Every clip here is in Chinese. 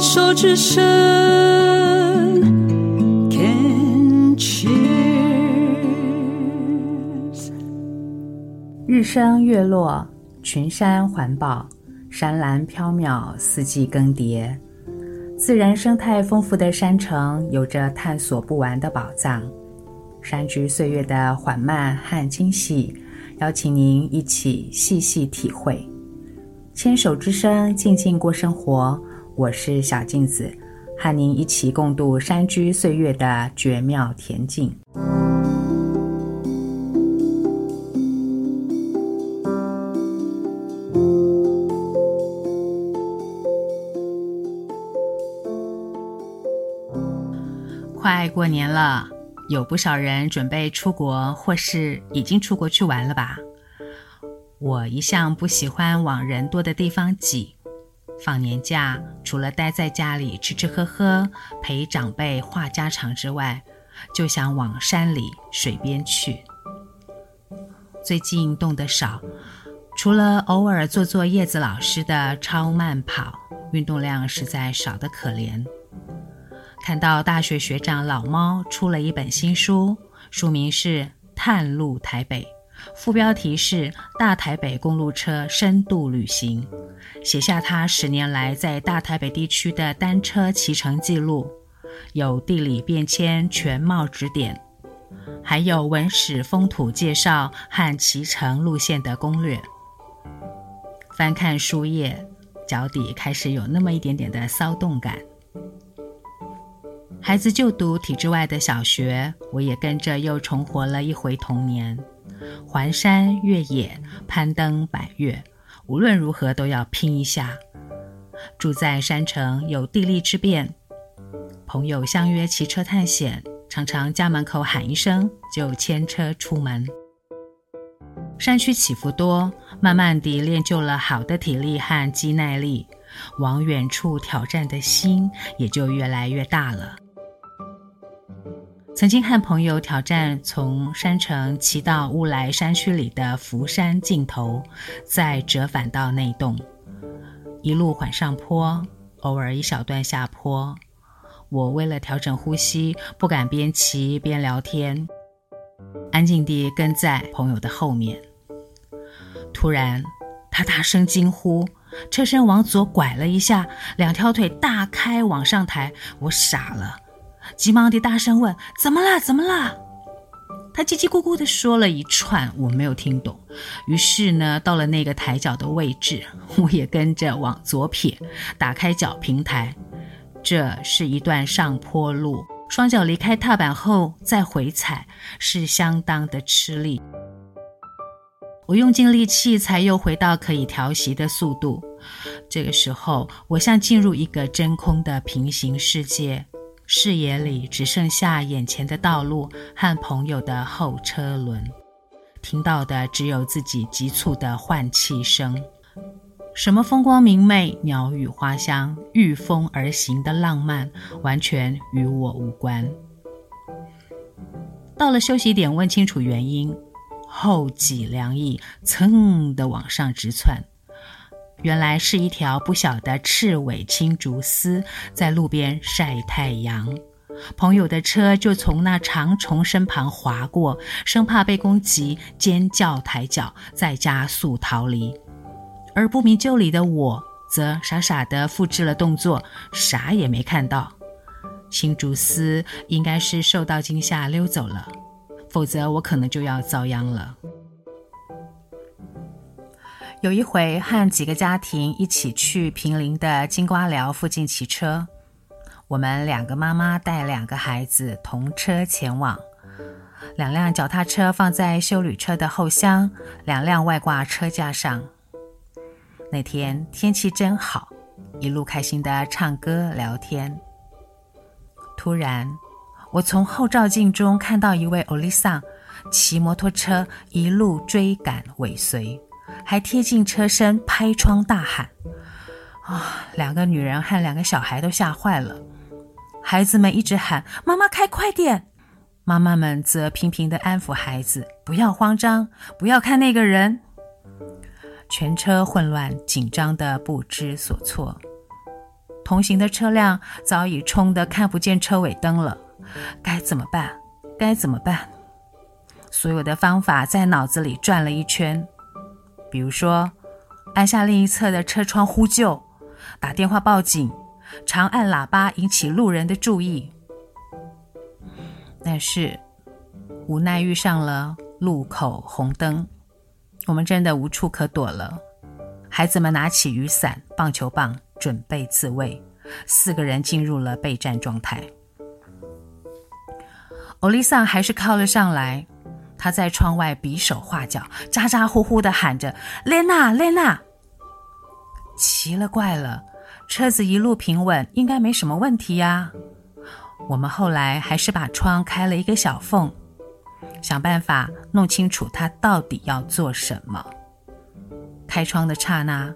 手之声，Can cheers。日升月落，群山环抱，山峦飘渺，四季更迭。自然生态丰富的山城，有着探索不完的宝藏。山居岁月的缓慢和惊喜，邀请您一起细细体会。牵手之声，静静过生活。我是小镜子，和您一起共度山居岁月的绝妙恬静。快过年了，有不少人准备出国，或是已经出国去玩了吧？我一向不喜欢往人多的地方挤。放年假，除了待在家里吃吃喝喝、陪长辈话家常之外，就想往山里、水边去。最近动得少，除了偶尔做做叶子老师的超慢跑，运动量实在少得可怜。看到大学学长老猫出了一本新书，书名是《探路台北》。副标题是“大台北公路车深度旅行”，写下他十年来在大台北地区的单车骑乘记录，有地理变迁全貌指点，还有文史风土介绍和骑乘路线的攻略。翻看书页，脚底开始有那么一点点的骚动感。孩子就读体制外的小学，我也跟着又重活了一回童年。环山越野、攀登百岳，无论如何都要拼一下。住在山城，有地利之便，朋友相约骑车探险，常常家门口喊一声就牵车出门。山区起伏多，慢慢地练就了好的体力和肌耐力，往远处挑战的心也就越来越大了。曾经和朋友挑战从山城骑到乌来山区里的福山尽头，再折返到内洞，一路缓上坡，偶尔一小段下坡。我为了调整呼吸，不敢边骑边聊天，安静地跟在朋友的后面。突然，他大声惊呼，车身往左拐了一下，两条腿大开往上抬，我傻了。急忙地大声问：“怎么了？怎么了？”他叽叽咕咕地说了一串，我没有听懂。于是呢，到了那个抬脚的位置，我也跟着往左撇，打开脚平台。这是一段上坡路，双脚离开踏板后再回踩，是相当的吃力。我用尽力气，才又回到可以调息的速度。这个时候，我像进入一个真空的平行世界。视野里只剩下眼前的道路和朋友的后车轮，听到的只有自己急促的换气声。什么风光明媚、鸟语花香、御风而行的浪漫，完全与我无关。到了休息点，问清楚原因，后脊梁翼噌地往上直窜。原来是一条不小的赤尾青竹丝在路边晒太阳，朋友的车就从那长虫身旁划过，生怕被攻击，尖叫抬脚，再加速逃离。而不明就里的我则傻傻地复制了动作，啥也没看到。青竹丝应该是受到惊吓溜走了，否则我可能就要遭殃了。有一回和几个家庭一起去平林的金瓜寮附近骑车，我们两个妈妈带两个孩子同车前往，两辆脚踏车放在修旅车的后厢，两辆外挂车架上。那天天气真好，一路开心地唱歌聊天。突然，我从后照镜中看到一位欧丽桑骑摩托车一路追赶尾随。还贴近车身，拍窗大喊：“啊！”两个女人和两个小孩都吓坏了。孩子们一直喊：“妈妈开快点！”妈妈们则频频地安抚孩子：“不要慌张，不要看那个人。”全车混乱，紧张得不知所措。同行的车辆早已冲得看不见车尾灯了，该怎么办？该怎么办？所有的方法在脑子里转了一圈，比如说，按下另一侧的车窗呼救，打电话报警，长按喇叭引起路人的注意。但是，无奈遇上了路口红灯，我们真的无处可躲了。孩子们拿起雨伞、棒球棒，准备自卫。四个人进入了备战状态。欧丽桑还是靠了上来，他在窗外比手画脚，咋咋呼呼地喊着：“莲娜，莲娜！”奇了怪了，车子一路平稳，应该没什么问题呀。我们后来还是把窗开了一个小缝，想办法弄清楚他到底要做什么。开窗的刹那，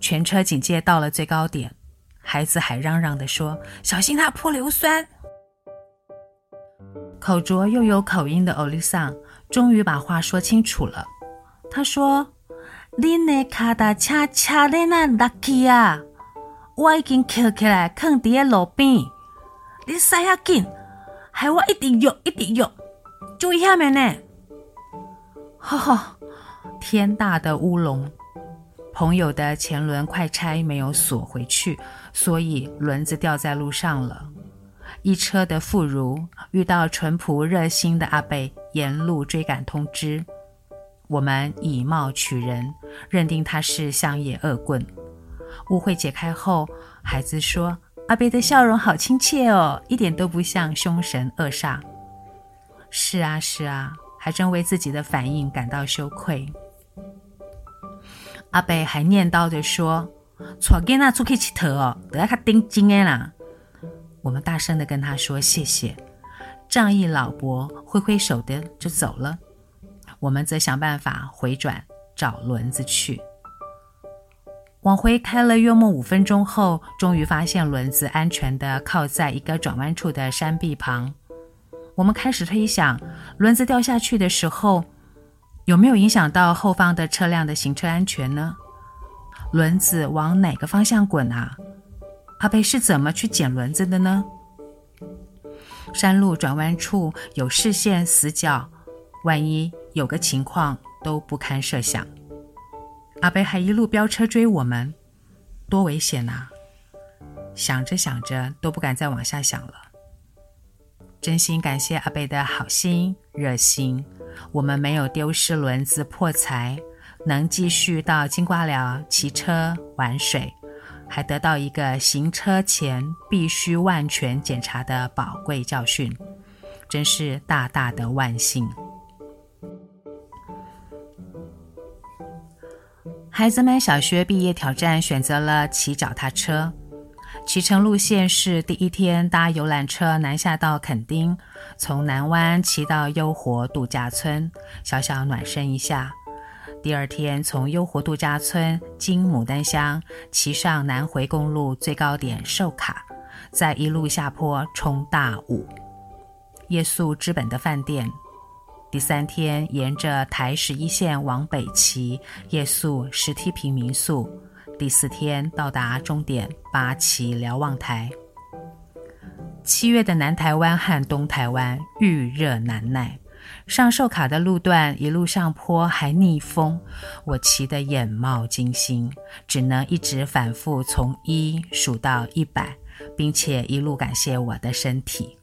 全车警戒到了最高点，孩子还嚷嚷地说：“小心他泼硫酸！”口拙又有口音的欧丽桑终于把话说清楚了。他说：“你的卡达车车轮那落去啊，我已经捡起来放在路边。你使遐紧，害我一直摇，一直摇，注意下面呢。”哈哈，天大的乌龙！朋友的前轮快拆没有锁回去，所以轮子掉在路上了。一车的妇孺遇到淳朴热心的阿伯，沿路追赶通知。我们以貌取人，认定他是乡野恶棍。误会解开后，孩子说：“阿伯的笑容好亲切哦，一点都不像凶神恶煞。”是啊，是啊，还真为自己的反应感到羞愧。阿伯还念叨着说：“带囡仔出去佚佗哦，都要较盯紧的啦。”我们大声地跟他说谢谢。仗义老伯挥挥手的就走了。我们则想办法回转找轮子去。往回开了约莫五分钟后，终于发现轮子安全地靠在一个转弯处的山壁旁。我们开始推想，轮子掉下去的时候，有没有影响到后方的车辆的行车安全呢？轮子往哪个方向滚啊？阿贝是怎么去捡轮子的呢？山路转弯处有视线死角，万一有个情况都不堪设想。阿贝还一路飙车追我们，多危险啊！想着想着都不敢再往下想了。真心感谢阿贝的好心热心。我们没有丢失轮子破财，能继续到金瓜寮骑车玩水，还得到一个行车前必须万全检查的宝贵教训，真是大大的万幸。孩子们小学毕业挑战选择了骑脚踏车。骑乘路线是第一天搭游览车南下到垦丁，从南湾骑到优活度假村，小小暖身一下。第二天从优活度假村经牡丹乡骑上南回公路最高点寿卡，再一路下坡冲大武，夜宿知本的饭店。第三天沿着台十一线往北骑，夜宿石梯坪民宿。第四天到达终点八旗瞭望台。七月的南台湾和东台湾遇热难耐，上寿卡的路段一路上坡还逆风，我骑得眼冒金星，只能一直反复从一数到一百，并且一路感谢我的身体。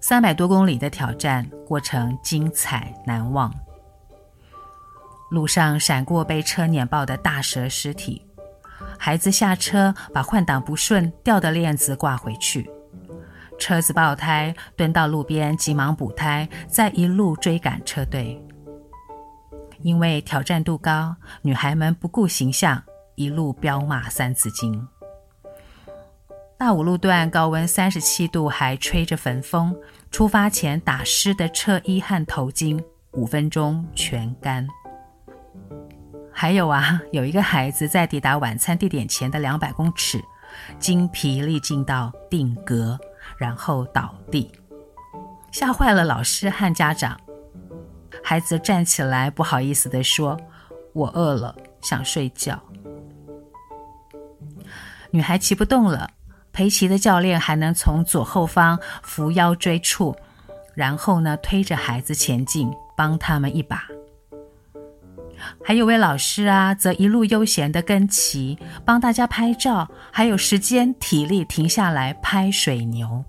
三百多公里的挑战过程精彩难忘。路上闪过被车碾爆的大蛇尸体，孩子下车把换挡不顺掉的链子挂回去，车子爆胎，蹲到路边急忙补胎，再一路追赶车队。因为挑战度高，女孩们不顾形象，一路飙骂《三字经》。大五路段高温三十七度，还吹着焚风，出发前打湿的车衣和头巾，五分钟全干。还有啊，有一个孩子在抵达晚餐地点前的两百公尺，精疲力尽到定格，然后倒地，吓坏了老师和家长。孩子站起来，不好意思地说：“我饿了，想睡觉。”女孩骑不动了，陪骑的教练还能从左后方扶腰椎处，然后呢推着孩子前进，帮他们一把。还有位老师啊，则一路悠闲的跟骑，帮大家拍照，还有时间体力停下来拍水牛。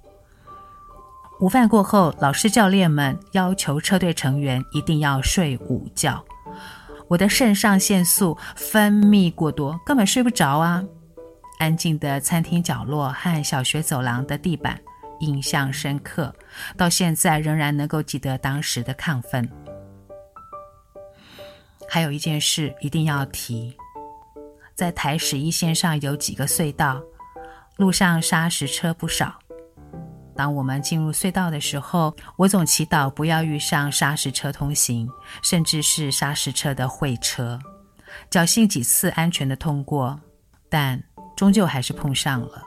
午饭过后，老师教练们要求车队成员一定要睡午觉。我的肾上腺素分泌过多，根本睡不着啊！安静的餐厅角落和小学走廊的地板，印象深刻，到现在仍然能够记得当时的亢奋。还有一件事一定要提，在台十一线上有几个隧道，路上砂石车不少。当我们进入隧道的时候，我总祈祷不要遇上砂石车通行，甚至是砂石车的会车。侥幸几次安全的通过，但终究还是碰上了。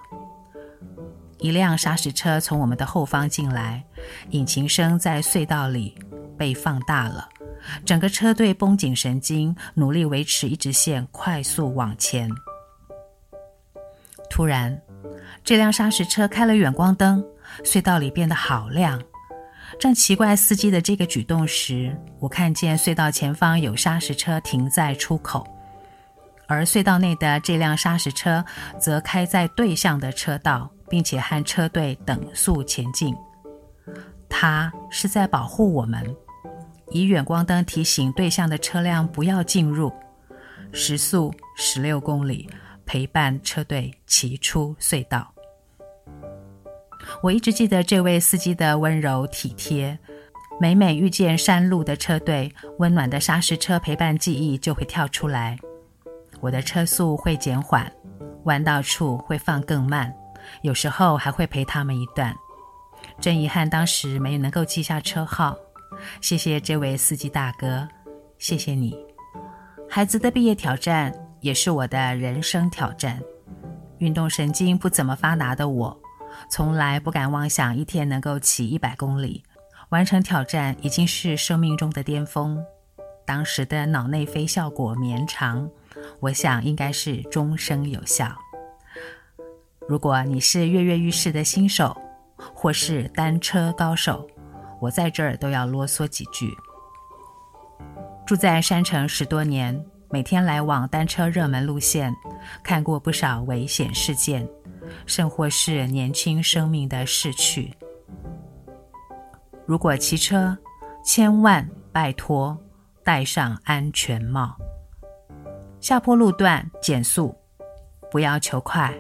一辆砂石车从我们的后方进来，引擎声在隧道里被放大了。整个车队绷紧神经，努力维持一直线，快速往前。突然，这辆砂石车开了远光灯。隧道里变得好亮，正奇怪司机的这个举动时，我看见隧道前方有砂石车停在出口，而隧道内的这辆砂石车则开在对向的车道，并且和车队等速前进。它是在保护我们，以远光灯提醒对向的车辆不要进入，时速十六公里，陪伴车队骑出隧道。我一直记得这位司机的温柔体贴，每每遇见山路的车队，温暖的砂石车陪伴记忆就会跳出来。我的车速会减缓，弯道处会放更慢，有时候还会陪他们一段。真遗憾当时没能够记下车号。谢谢这位司机大哥，谢谢你。孩子的毕业挑战也是我的人生挑战。运动神经不怎么发达的我。从来不敢妄想一天能够骑一百公里，完成挑战已经是生命中的巅峰。当时的脑内啡效果绵长，我想应该是终生有效。如果你是跃跃欲试的新手，或是单车高手，我在这儿都要啰嗦几句。住在山城十多年，每天来往单车热门路线，看过不少危险事件。甚或是年轻生命的逝去。如果骑车，千万拜托戴上安全帽。下坡路段减速，不要求快，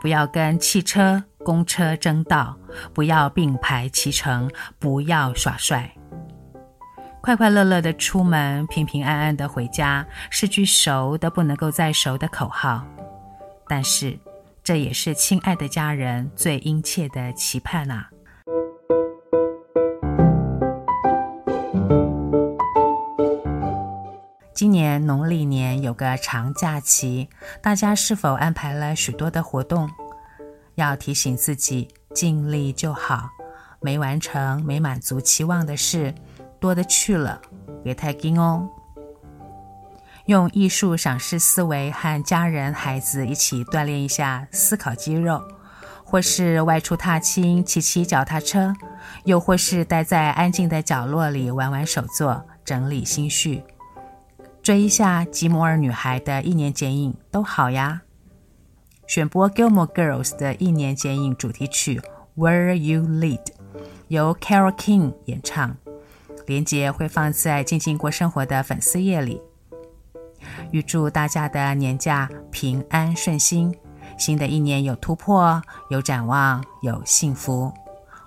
不要跟汽车、公车争道，不要并排骑乘，不要耍帅。快快乐乐的出门，平平安安的回家，是句熟的不能够再熟的口号。但是。这也是亲爱的家人最殷切的期盼啊！今年农历年有个长假期，大家是否安排了许多的活动？要提醒自己尽力就好，没完成、没满足期望的事多的去了，别太紧哦。用艺术赏识思维，和家人、孩子一起锻炼一下思考肌肉，或是外出踏青、骑骑脚踏车，又或是待在安静的角落里玩玩手作、整理心绪，追一下吉摩尔女孩的一年剪影都好呀。选播《Gilmore Girls》的一年剪影主题曲《Where You Lead》，由 Carole King 演唱，连结会放在静静过生活的粉丝页里。预祝大家的年假平安顺心，新的一年有突破、有展望、有幸福。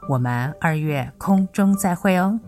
我们二月空中再会哦。